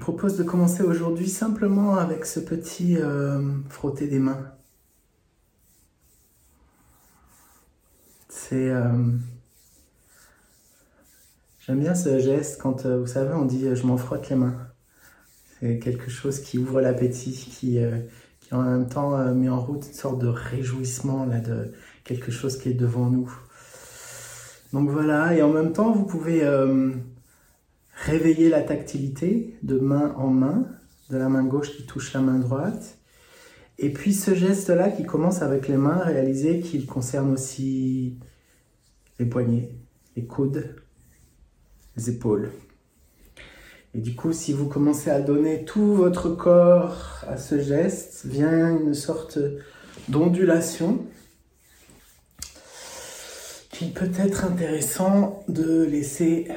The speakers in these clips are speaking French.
Propose de commencer aujourd'hui simplement avec ce petit euh, frotter des mains. C'est. euh, J'aime bien ce geste quand, euh, vous savez, on dit je m'en frotte les mains. C'est quelque chose qui ouvre l'appétit, qui, qui en même temps met en route une sorte de réjouissement là, de quelque chose qui est devant nous. Donc voilà, et en même temps, vous pouvez réveiller la tactilité de main en main, de la main gauche qui touche la main droite. Et puis ce geste-là qui commence avec les mains, réalisez qu'il concerne aussi les poignets, les coudes, les épaules. Et du coup, si vous commencez à donner tout votre corps à ce geste, vient une sorte d'ondulation qu'il peut être intéressant de laisser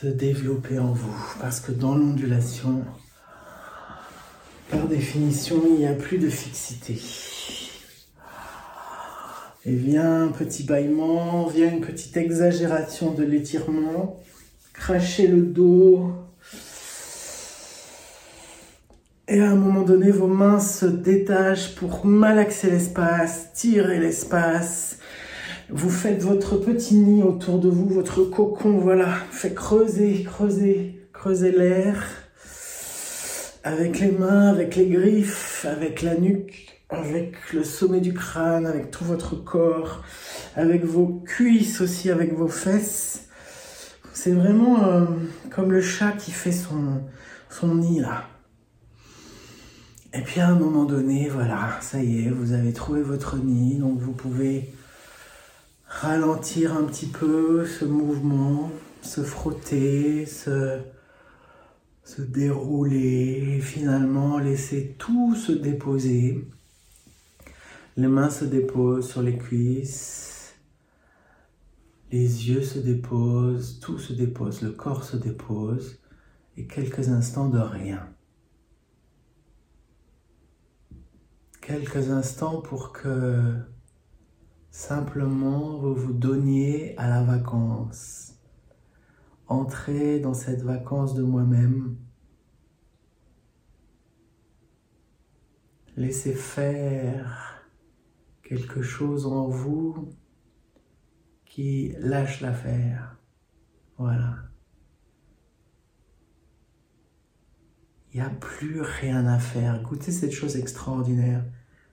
se développer en vous. Parce que dans l'ondulation, par définition, il n'y a plus de fixité. Et vient un petit bâillement, vient une petite exagération de l'étirement, cracher le dos. Et à un moment donné, vos mains se détachent pour malaxer l'espace, tirer l'espace. Vous faites votre petit nid autour de vous, votre cocon, voilà. Fait creuser, creuser, creuser l'air. Avec les mains, avec les griffes, avec la nuque, avec le sommet du crâne, avec tout votre corps, avec vos cuisses aussi, avec vos fesses. C'est vraiment euh, comme le chat qui fait son, son nid là. Et puis à un moment donné, voilà, ça y est, vous avez trouvé votre nid, donc vous pouvez ralentir un petit peu ce mouvement, se frotter, se, dérouler, finalement laisser tout se déposer. Les mains se déposent sur les cuisses, les yeux se déposent, tout se dépose, le corps se dépose, et quelques instants de rien. Quelques instants pour que simplement vous vous donniez à la vacance. Entrez dans cette vacance de moi-même. Laissez faire quelque chose en vous qui lâche l'affaire. Voilà. Il n'y a plus rien à faire. Goûtez cette chose extraordinaire.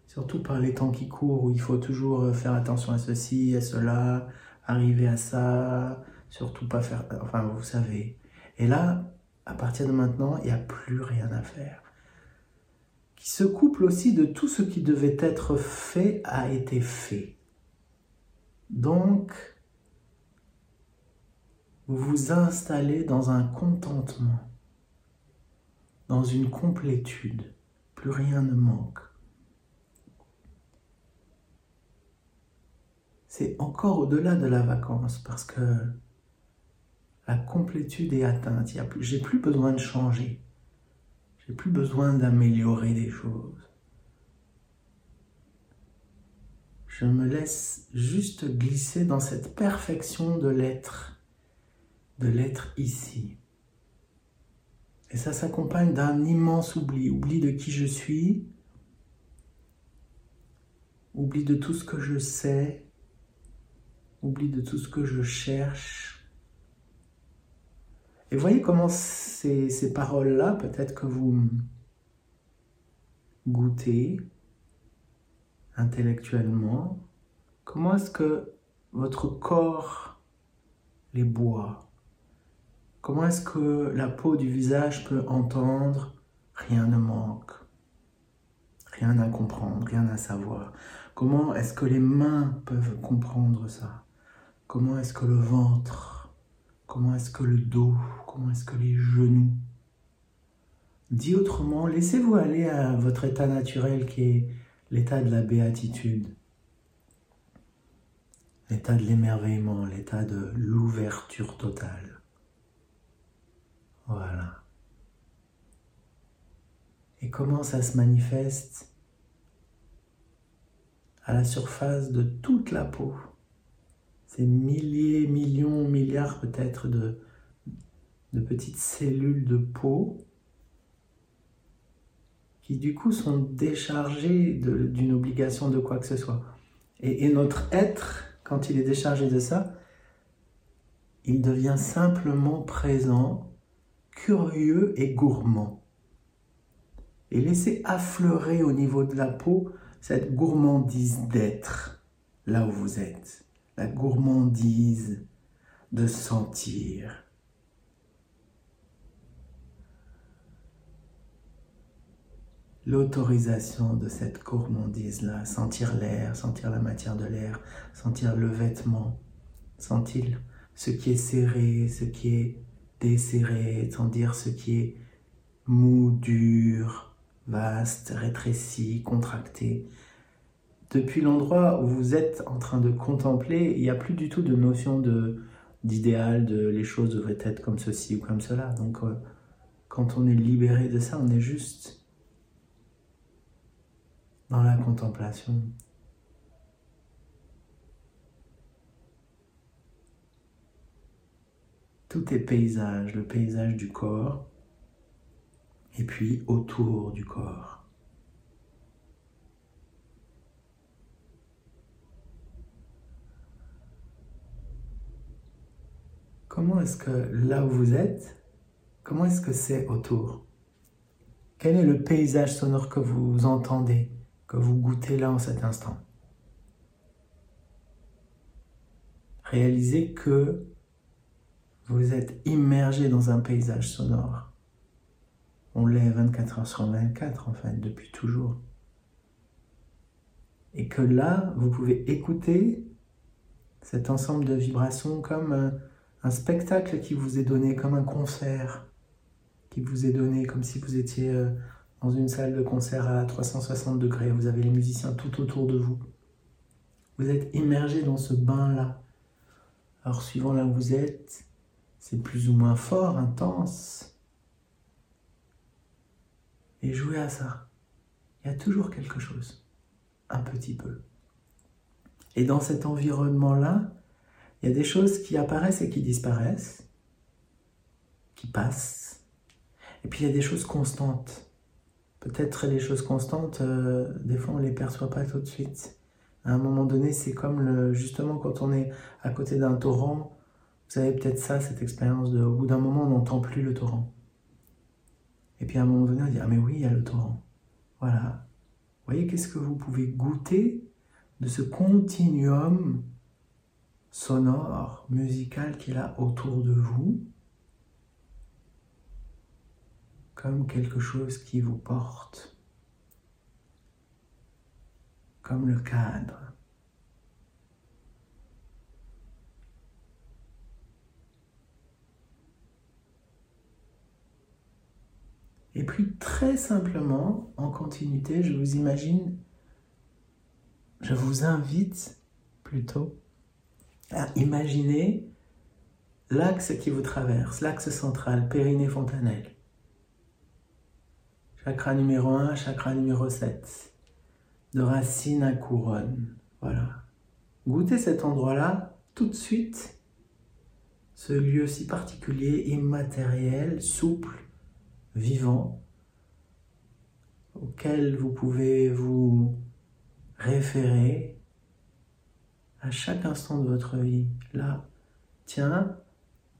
Surtout par les temps qui courent où il faut toujours faire attention à ceci, à cela, arriver à ça, surtout pas faire. Enfin, vous savez. Et là, à partir de maintenant, il n'y a plus rien à faire. Qui se couple aussi de tout ce qui devait être fait a été fait. Donc, vous vous installez dans un contentement, dans une complétude. Plus rien ne manque. C'est encore au-delà de la vacance parce que la complétude est atteinte. J'ai plus besoin de changer. J'ai plus besoin d'améliorer des choses. Je me laisse juste glisser dans cette perfection de l'être, de l'être ici. Et ça s'accompagne d'un immense oubli, oubli de qui je suis, oubli de tout ce que je sais, oubli de tout ce que je cherche. Et voyez comment ces, ces paroles-là, peut-être que vous goûtez intellectuellement, comment est-ce que votre corps les boit? Comment est-ce que la peau du visage peut entendre Rien ne manque, rien à comprendre, rien à savoir? Comment est-ce que les mains peuvent comprendre ça? Comment est-ce que le ventre? Comment est-ce que le dos? Comment est-ce que les genoux? Dit autrement, laissez-vous aller à votre état naturel qui est l'état de la béatitude, l'état de l'émerveillement, l'état de l'ouverture totale. Voilà. Et comment ça se manifeste? À la surface de toute la peau. Ces milliers, millions, milliards peut-être de petites cellules de peau qui du coup sont déchargées d'une obligation de quoi que ce soit. et notre être, quand il est déchargé de ça, il devient simplement présent, curieux et gourmand. Et laissez affleurer au niveau de la peau cette gourmandise d'être là où vous êtes, la gourmandise de sentir. L'autorisation de cette gourmandise-là, sentir l'air, sentir la matière de l'air, sentir le vêtement, sentir ce qui est serré, ce qui est desserré, dire ce qui est mou, dur, vaste, rétréci, contracté. Depuis l'endroit où vous êtes en train de contempler, il n'y a plus du tout de notion de d'idéal, de les choses devraient être comme ceci ou comme cela. Donc euh, quand on est libéré de ça, on est juste dans la contemplation. Tout est paysage, le paysage du corps, et puis autour du corps. Comment est-ce que là où vous êtes, comment est-ce que c'est autour? Quel est le paysage sonore que vous entendez, que vous goûtez là en cet instant? Réalisez que vous êtes immergé dans un paysage sonore. On l'est 24 heures sur 24 en fait, depuis toujours. Et que là, vous pouvez écouter cet ensemble de vibrations comme un, spectacle qui vous est donné, comme un concert qui vous est donné, comme si vous étiez euh, dans une salle de concert à 360 degrés. Vous avez les musiciens tout autour de vous. Vous êtes immergé dans ce bain-là. Alors, suivant là où vous êtes, c'est plus ou moins fort, intense. Et jouez à ça. Il y a toujours quelque chose, un petit peu. Et dans cet environnement-là, il y a des choses qui apparaissent et qui disparaissent, qui passent. Et puis il y a des choses constantes. Peut-être les choses constantes, euh, des fois on ne les perçoit pas tout de suite. À un moment donné, c'est comme justement quand on est à côté d'un torrent, vous avez peut-être ça, cette expérience de, au bout d'un moment, on n'entend plus le torrent. Et puis à un moment donné, on dit, ah mais oui, il y a le torrent. Voilà. Vous voyez, qu'est-ce que vous pouvez goûter de ce continuum sonore, musical qui est là autour de vous, comme quelque chose qui vous porte, comme le cadre. Et puis très simplement, en continuité, je vous imagine, je vous invite plutôt à imaginer l'axe qui vous traverse, l'axe central, périnée-fontanelle. Chakra numéro 1, chakra numéro 7, de racine à couronne. Voilà. Goûtez cet endroit-là tout de suite, ce lieu si particulier, immatériel, souple, vivant auquel vous pouvez vous référer à chaque instant de votre vie. Là, tiens,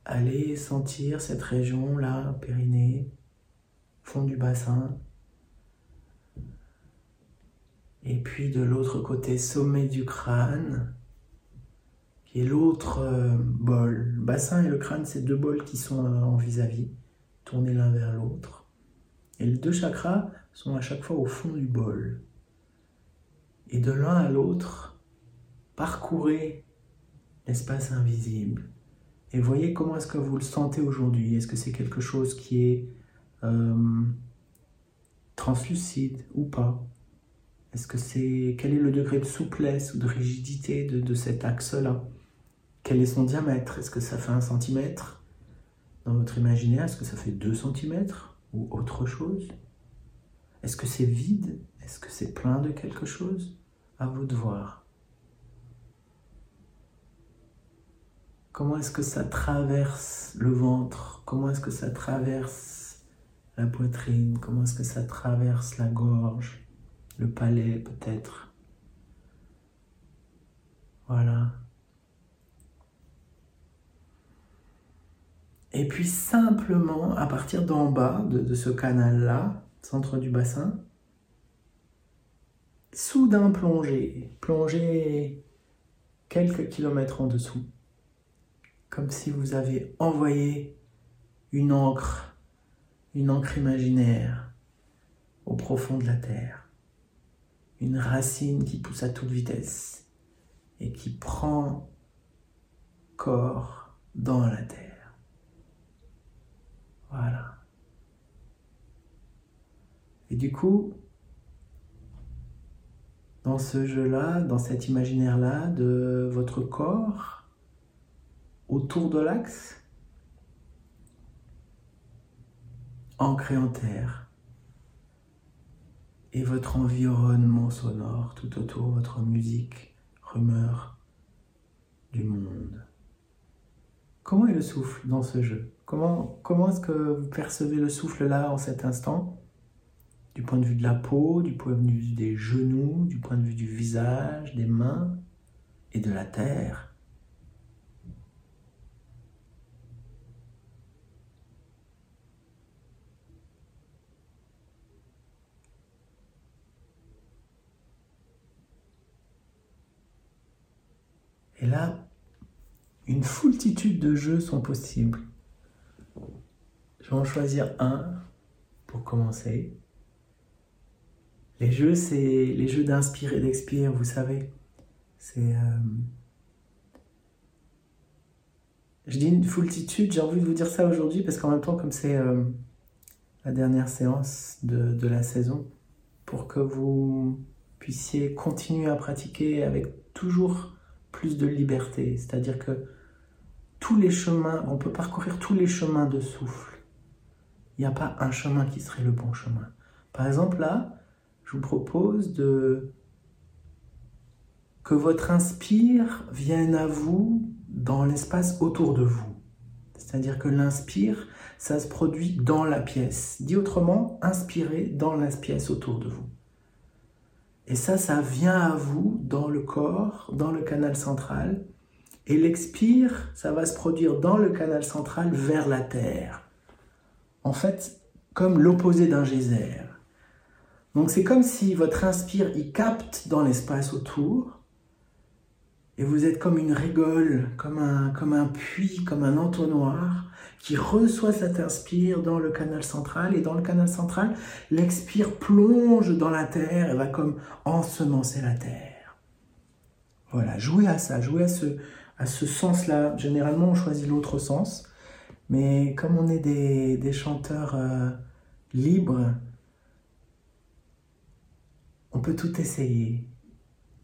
allez sentir cette région-là, périnée, fond du bassin. Et puis de l'autre côté, sommet du crâne, qui est l'autre euh, bol. Le bassin et le crâne, c'est deux bols qui sont euh, en vis-à-vis. tournez l'un vers l'autre. Et les deux chakras sont à chaque fois au fond du bol. Et de l'un à l'autre, parcourez l'espace invisible. Et voyez comment est-ce que vous le sentez aujourd'hui. Est-ce que c'est quelque chose qui est euh, translucide ou pas? Est-ce que c'est quel est le degré de souplesse ou de rigidité de, de cet axe-là? Quel est son diamètre? Est-ce que ça fait un centimètre dans votre imaginaire, est-ce que ça fait 2 cm ou autre chose? Est-ce que c'est vide? Est-ce que c'est plein de quelque chose? À vous de voir. Comment est-ce que ça traverse le ventre? Comment est-ce que ça traverse la poitrine? Comment est-ce que ça traverse la gorge? Le palais peut-être? Voilà. Et puis simplement, à partir d'en bas de, ce canal-là, centre du bassin, soudain plonger, plonger quelques kilomètres en dessous comme si vous avez envoyé une encre, une encre imaginaire au profond de la terre. Une racine qui pousse à toute vitesse et qui prend corps dans la terre. Voilà. Et du coup, dans ce jeu-là, dans cet imaginaire-là de votre corps, autour de l'axe, ancré en terre, et votre environnement sonore tout autour, votre musique, rumeur du monde. Comment est le souffle dans ce jeu? Comment, comment est-ce que vous percevez le souffle là en cet instant? Du point de vue de la peau, du point de vue des genoux, du point de vue du visage, des mains et de la terre Et là, une foultitude de jeux sont possibles. Je vais en choisir un pour commencer. Les jeux, c'est les jeux d'inspire et d'expire, vous savez. C'est. Euh, je dis une foultitude, j'ai envie de vous dire ça aujourd'hui parce qu'en même temps, comme c'est euh, la dernière séance de, de la saison, pour que vous puissiez continuer à pratiquer avec toujours plus de liberté. C'est-à-dire que tous les chemins, on peut parcourir tous les chemins de souffle. Il n'y a pas un chemin qui serait le bon chemin. Par exemple, là, je vous propose de que votre inspire vienne à vous dans l'espace autour de vous. C'est-à-dire que l'inspire, ça se produit dans la pièce. Dit autrement, inspirez dans la pièce autour de vous. Et ça, ça vient à vous dans le corps, dans le canal central. Et l'expire, ça va se produire dans le canal central vers la terre. En fait, comme l'opposé d'un geyser. Donc c'est comme si votre inspire y capte dans l'espace autour. Et vous êtes comme une rigole, comme un, comme un puits, comme un entonnoir qui reçoit cet inspire dans le canal central et dans le canal central, l'expire plonge dans la terre et va comme ensemencer la terre. Voilà, jouez à ça, jouez à ce, à ce sens-là. Généralement, on choisit l'autre sens, mais comme on est des, chanteurs euh, libres, on peut tout essayer.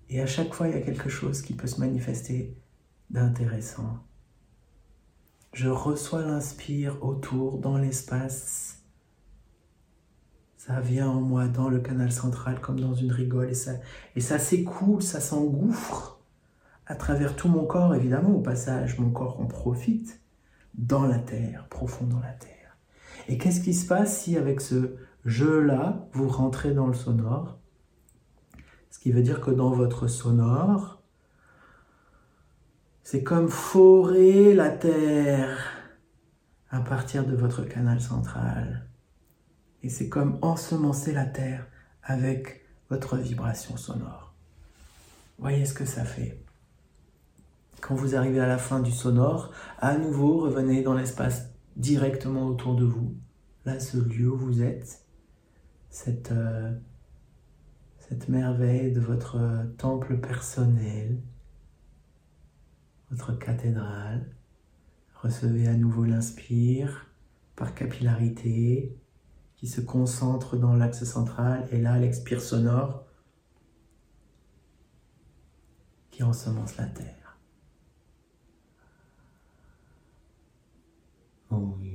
Et à chaque fois, il y a quelque chose qui peut se manifester d'intéressant. Je reçois l'inspire autour, dans l'espace. Ça vient en moi dans le canal central comme dans une rigole et ça, et ça s'écoule, ça s'engouffre à travers tout mon corps, évidemment, au passage, mon corps en profite dans la terre, profond dans la terre. Et qu'est-ce qui se passe si avec ce jeu-là, vous rentrez dans le sonore? Ce qui veut dire que dans votre sonore, c'est comme forer la terre à partir de votre canal central. Et c'est comme ensemencer la terre avec votre vibration sonore. Voyez ce que ça fait. Quand vous arrivez à la fin du sonore, à nouveau revenez dans l'espace directement autour de vous. Là, ce lieu où vous êtes, cette, euh, cette merveille de votre temple personnel, votre cathédrale. Recevez à nouveau l'inspire par capillarité qui se concentre dans l'axe central et là l'expire sonore qui ensemence la terre. Ooh.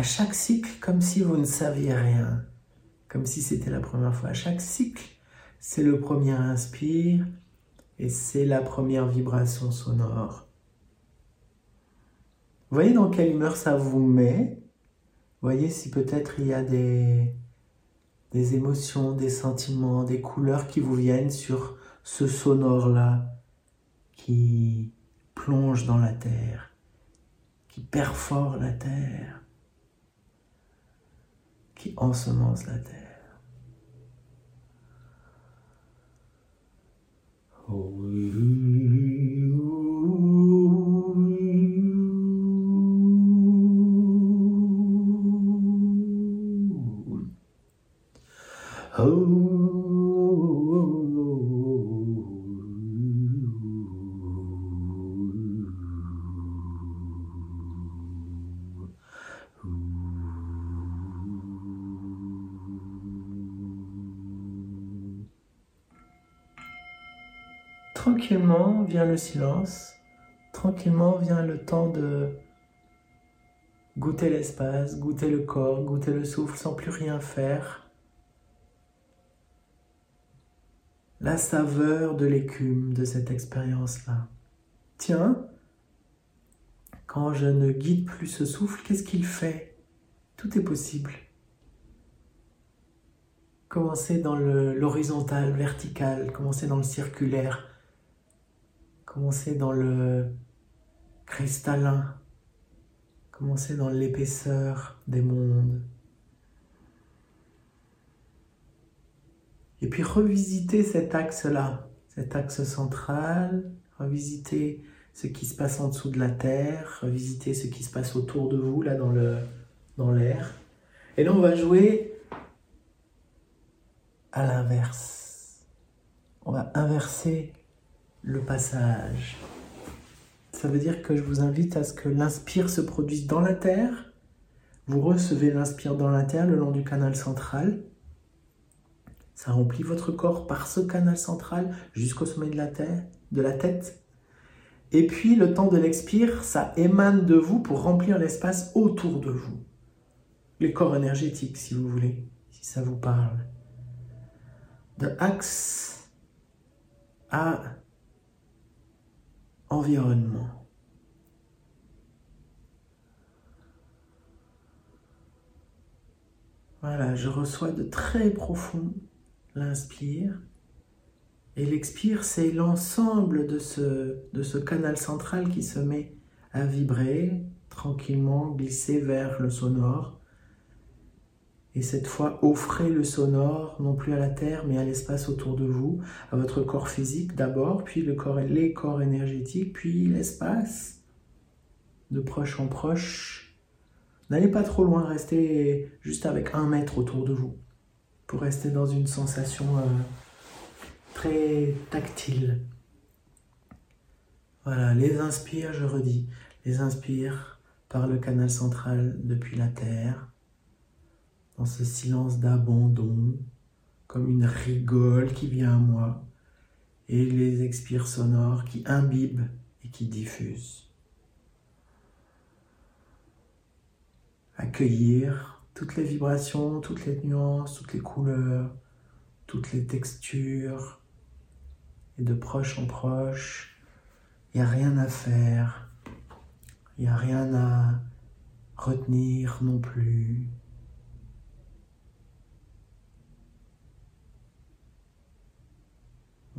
À chaque cycle comme si vous ne saviez rien, comme si c'était la première fois. À chaque cycle, c'est le premier inspire et c'est la première vibration sonore. Voyez dans quelle humeur ça vous met? Voyez si peut-être il y a des, des émotions, des sentiments, des couleurs qui vous viennent sur ce sonore-là qui plonge dans la terre, qui perfore la terre, qui ensemence la terre. Tranquillement vient le silence, tranquillement vient le temps de goûter l'espace, goûter le corps, goûter le souffle sans plus rien faire. La saveur de l'écume de cette expérience-là. Tiens, quand je ne guide plus ce souffle, qu'est-ce qu'il fait? Tout est possible. Commencez dans l'horizontal, vertical, commencez dans le circulaire, Commencez dans le cristallin. Commencez dans l'épaisseur des mondes. Et puis revisitez cet axe-là, cet axe central, revisitez ce qui se passe en dessous de la Terre, revisitez ce qui se passe autour de vous, là dans l'air. Dans Et là, on va jouer à l'inverse. On va inverser le passage. Ça veut dire que je vous invite à ce que l'inspire se produise dans la terre. Vous recevez l'inspire dans la terre le long du canal central. Ça remplit votre corps par ce canal central jusqu'au sommet de la, terre, de la tête. Et puis le temps de l'expire, ça émane de vous pour remplir l'espace autour de vous. Les corps énergétiques, si vous voulez, si ça vous parle. De axe à environnement. Voilà, je reçois de très profond l'inspire. Et l'expire, c'est l'ensemble de ce, de ce canal central qui se met à vibrer tranquillement, glisser vers le sonore. Et cette fois, offrez le sonore non plus à la terre, mais à l'espace autour de vous, à votre corps physique d'abord, puis le corps, les corps énergétiques, puis l'espace, de proche en proche. N'allez pas trop loin, restez juste avec un mètre autour de vous, pour rester dans une sensation euh, très tactile. Voilà, les inspires, je redis, les inspires par le canal central depuis la terre dans ce silence d'abandon, comme une rigole qui vient à moi, et les expires sonores qui imbibent et qui diffusent. Accueillir toutes les vibrations, toutes les nuances, toutes les couleurs, toutes les textures, et de proche en proche, il n'y a rien à faire, il n'y a rien à retenir non plus.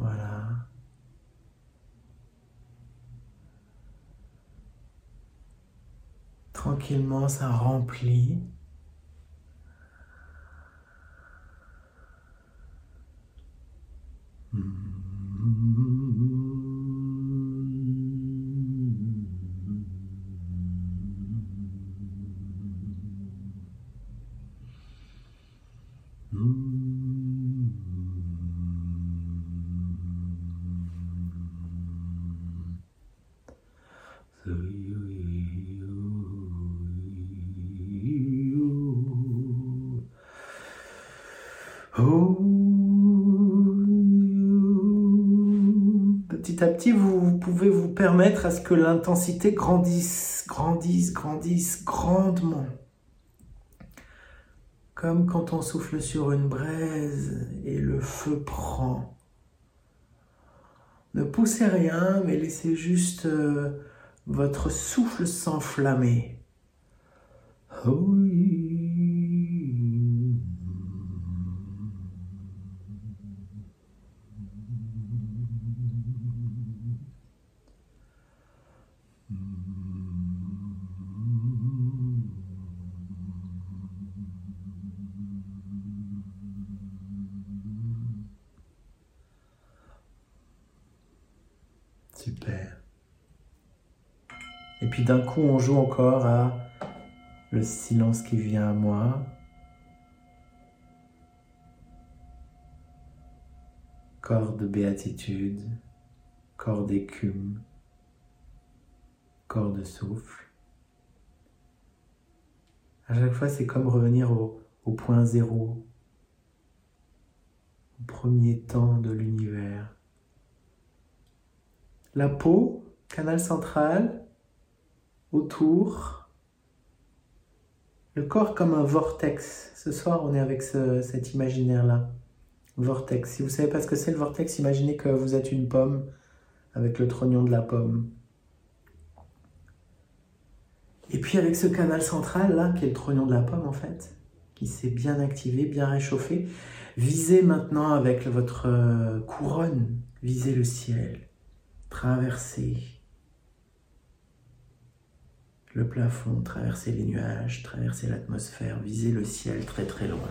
Voilà. Tranquillement, ça remplit. Petit pouvez vous permettre à ce que l'intensité grandisse, grandisse, grandisse grandement. comme quand on souffle sur une braise et le feu prend. Ne poussez rien, mais laissez juste euh, votre souffle s'enflammer. Super. Et puis d'un coup, on joue encore à le silence qui vient à moi. Corps de béatitude, corps d'écume, corps de souffle. À chaque fois, c'est comme revenir au, au point zéro, au premier temps de l'univers. La peau, canal central, autour. Le corps comme un vortex. Ce soir, on est avec cet imaginaire-là. Vortex. Si vous savez pas ce que c'est le vortex, imaginez que vous êtes une pomme avec le trognon de la pomme. Et puis avec ce canal central là, qui est le trognon de la pomme en fait, qui s'est bien activé, bien réchauffé, visez maintenant avec votre euh, couronne, visez le ciel, traversez le plafond, traverser les nuages, traverser l'atmosphère, viser le ciel très très loin.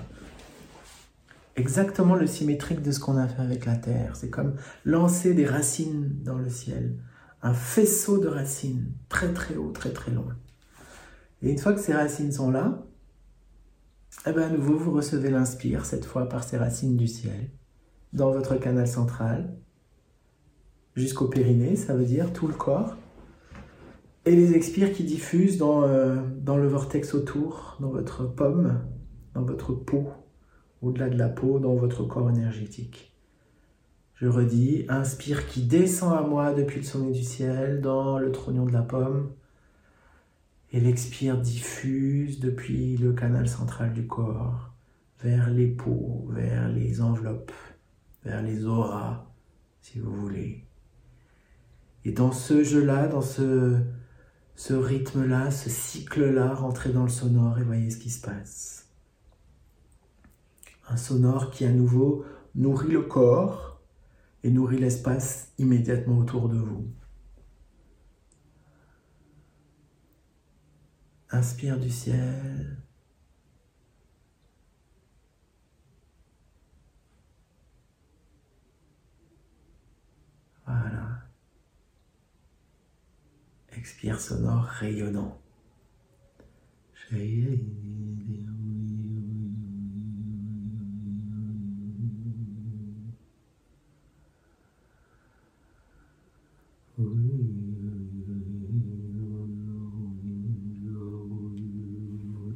Exactement le symétrique de ce qu'on a fait avec la Terre. C'est comme lancer des racines dans le ciel. Un faisceau de racines, très très haut, très très loin. Et une fois que ces racines sont là, eh ben à nouveau, vous recevez l'inspire, cette fois par ces racines du ciel, dans votre canal central, jusqu'au périnée, ça veut dire tout le corps et les expires qui diffusent dans, euh, dans le vortex autour, dans votre pomme, dans votre peau, au-delà de la peau, dans votre corps énergétique. Je redis, inspire qui descend à moi depuis le sommet du ciel, dans le trognon de la pomme, et l'expire diffuse depuis le canal central du corps, vers les peaux, vers les enveloppes, vers les auras, si vous voulez. Et dans ce jeu-là, dans ce, ce rythme-là, ce cycle-là, rentrer dans le sonore et voyez ce qui se passe. Un sonore qui à nouveau nourrit le corps et nourrit l'espace immédiatement autour de vous. Inspire du ciel. Voilà sonore rayonnant.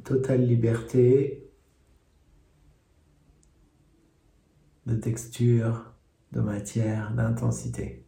Totale liberté de texture, de matière, d'intensité.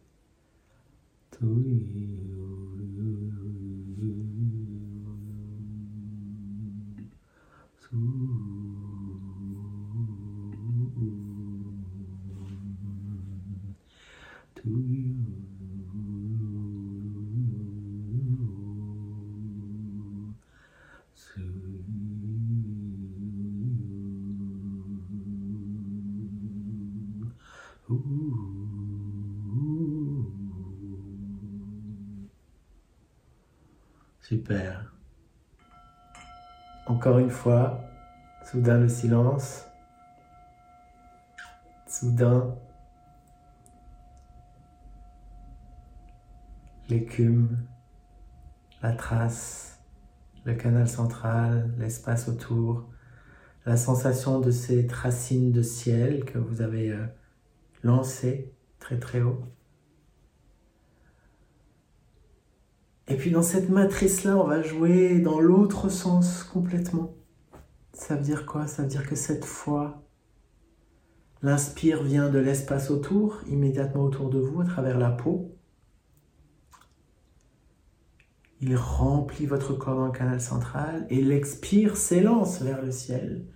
Soudain le silence. Soudain l'écume, la trace, le canal central, l'espace autour, la sensation de ces racines de ciel que vous avez euh, lancées très très haut. Et puis dans cette matrice-là, on va jouer dans l'autre sens complètement. Ça veut dire quoi? Ça veut dire que cette fois, l'inspire vient de l'espace autour, immédiatement autour de vous, à travers la peau. Il remplit votre corps dans le canal central et l'expire s'élance vers le ciel,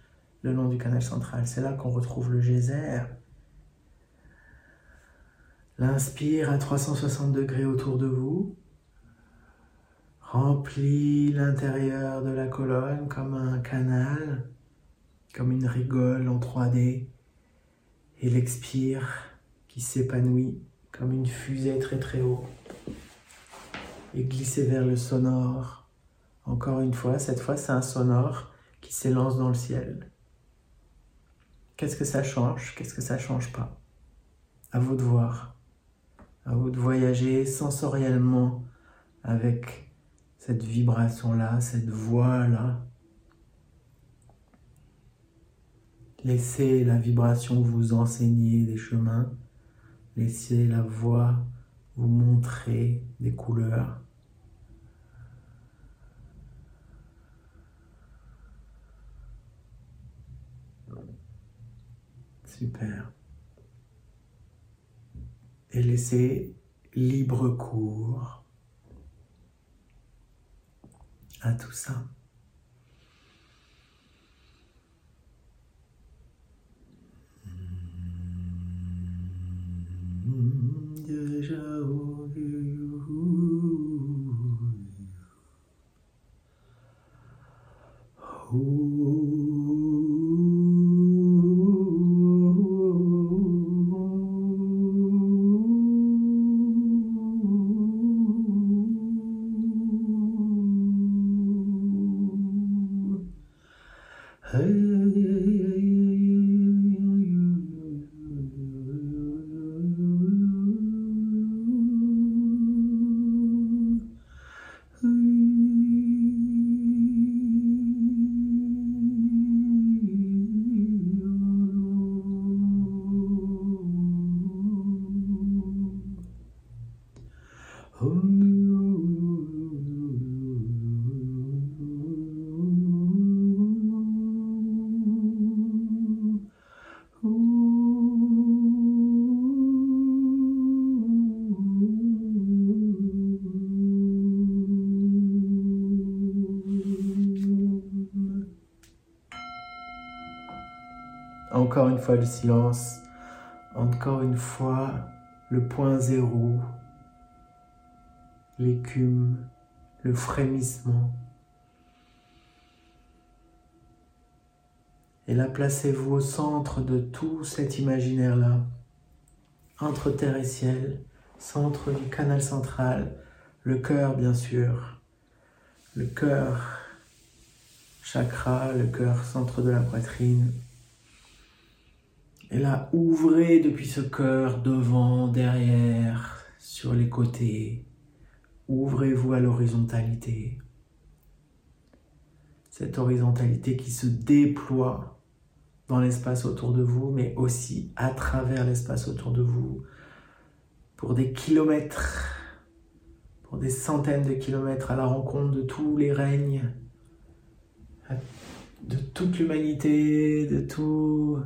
le long du canal central. C'est là qu'on retrouve le geyser. L'inspire à 360 degrés autour de vous. Remplit l'intérieur de la colonne comme un canal, comme une rigole en 3D. Et l'expire qui s'épanouit comme une fusée très très haut. Et glisser vers le sonore. Encore une fois, cette fois c'est un sonore qui s'élance dans le ciel. Qu'est-ce que ça change? Qu'est-ce que ça change pas? À vous de voir. À vous de voyager sensoriellement avec cette vibration-là, cette voix-là. Laissez la vibration vous enseigner des chemins. Laissez la voix vous montrer des couleurs. Super. Et laissez libre cours à tout ça. Encore fois le silence. Encore une fois le point zéro. L'écume, le frémissement. Et là, placez-vous au centre de tout cet imaginaire-là, entre terre et ciel, centre du canal central, le cœur bien sûr, le cœur, chakra, le cœur, centre de la poitrine, et là, ouvrez depuis ce cœur devant, derrière, sur les côtés. Ouvrez-vous à l'horizontalité. Cette horizontalité qui se déploie dans l'espace autour de vous, mais aussi à travers l'espace autour de vous, pour des kilomètres, pour des centaines de kilomètres à la rencontre de tous les règnes, de toute l'humanité, de tout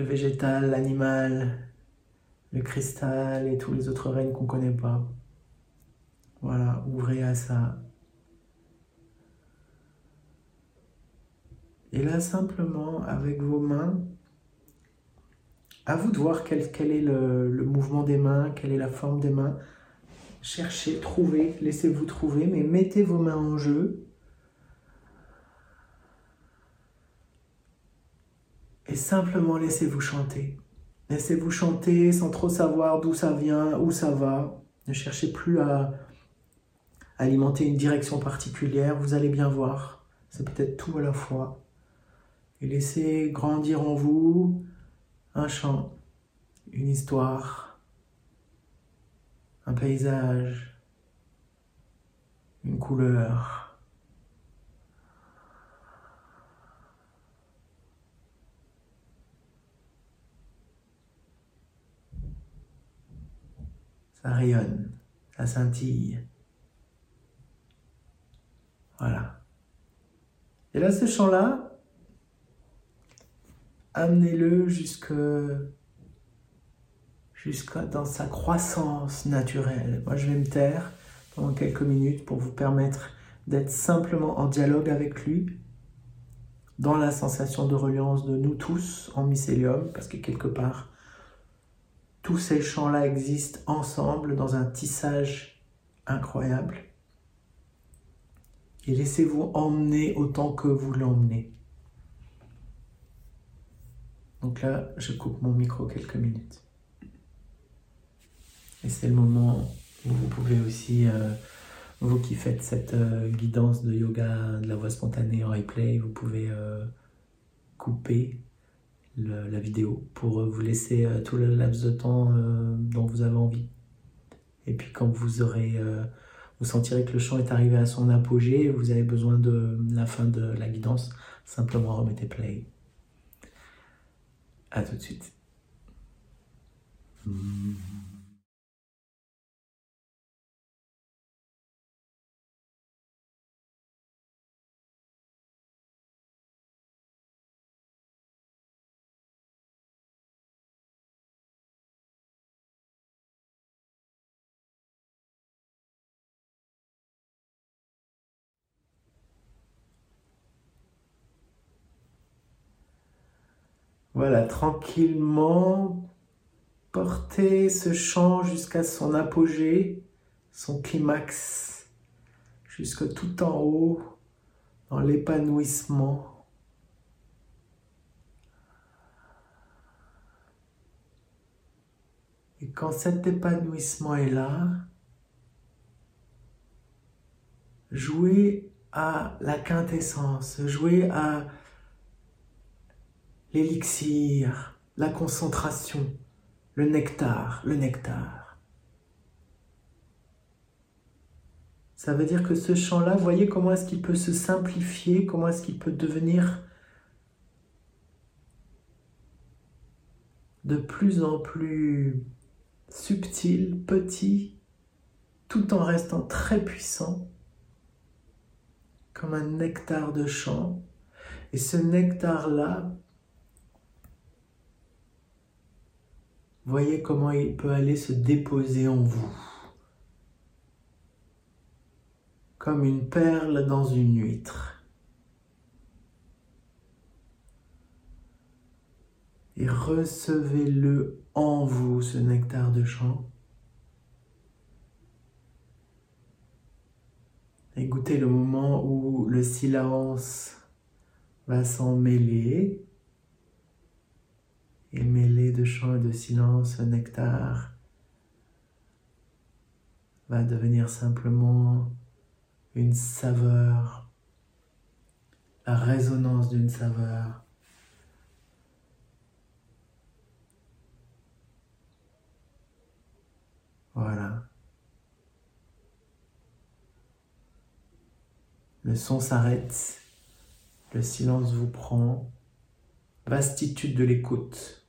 le végétal, l'animal, le cristal et tous les autres règnes qu'on ne connaît pas. Voilà, ouvrez à ça. Et là, simplement, avec vos mains, à vous de voir quel, est le, le, mouvement des mains, quelle est la forme des mains. Cherchez, trouvez, laissez-vous trouver, mais mettez vos mains en jeu et simplement laissez-vous chanter. Laissez-vous chanter sans trop savoir d'où ça vient, où ça va. Ne cherchez plus à alimenter une direction particulière, vous allez bien voir. C'est peut-être tout à la fois. Et laissez grandir en vous un chant, une histoire, un paysage, une couleur. Ça rayonne, ça scintille. Voilà. Et là, ce chant-là, amenez-le jusque, dans sa croissance naturelle. Moi, je vais me taire pendant quelques minutes pour vous permettre d'être simplement en dialogue avec lui, dans la sensation de reliance de nous tous en mycélium, parce que quelque part, tous ces champs-là existent ensemble dans un tissage incroyable. Et laissez-vous emmener autant que vous l'emmenez. Donc là, je coupe mon micro quelques minutes. Et c'est le moment où vous pouvez aussi, euh, vous qui faites cette euh, guidance de yoga de la voix spontanée en replay, vous pouvez euh, couper la vidéo pour vous laisser tout le laps de temps dont vous avez envie. Et puis quand vous aurez, vous sentirez que le chant est arrivé à son apogée, vous avez besoin de la fin de la guidance, simplement remettez play. À tout de suite. Voilà, tranquillement, porter ce chant jusqu'à son apogée, son climax, jusque tout en haut, dans l'épanouissement. Et quand cet épanouissement est là, jouez à la quintessence, jouez à l'élixir, la concentration, le nectar, le nectar. Ça veut dire que ce champ-là, voyez comment est-ce qu'il peut se simplifier, comment est-ce qu'il peut devenir de plus en plus subtil, petit, tout en restant très puissant, comme un nectar de champ. Et ce nectar-là Voyez comment il peut aller se déposer en vous. Comme une perle dans une huître. Et recevez-le en vous, ce nectar de chant. Et goûtez le moment où le silence va s'en mêler et mêlé de chant et de silence, ce nectar va devenir simplement une saveur, la résonance d'une saveur. Voilà. Le son s'arrête, le silence vous prend, vastitude de l'écoute.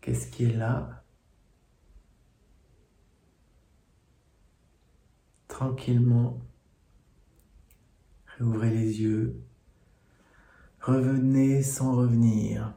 Qu'est-ce qui est là? Tranquillement, réouvrez les yeux. Revenez sans revenir.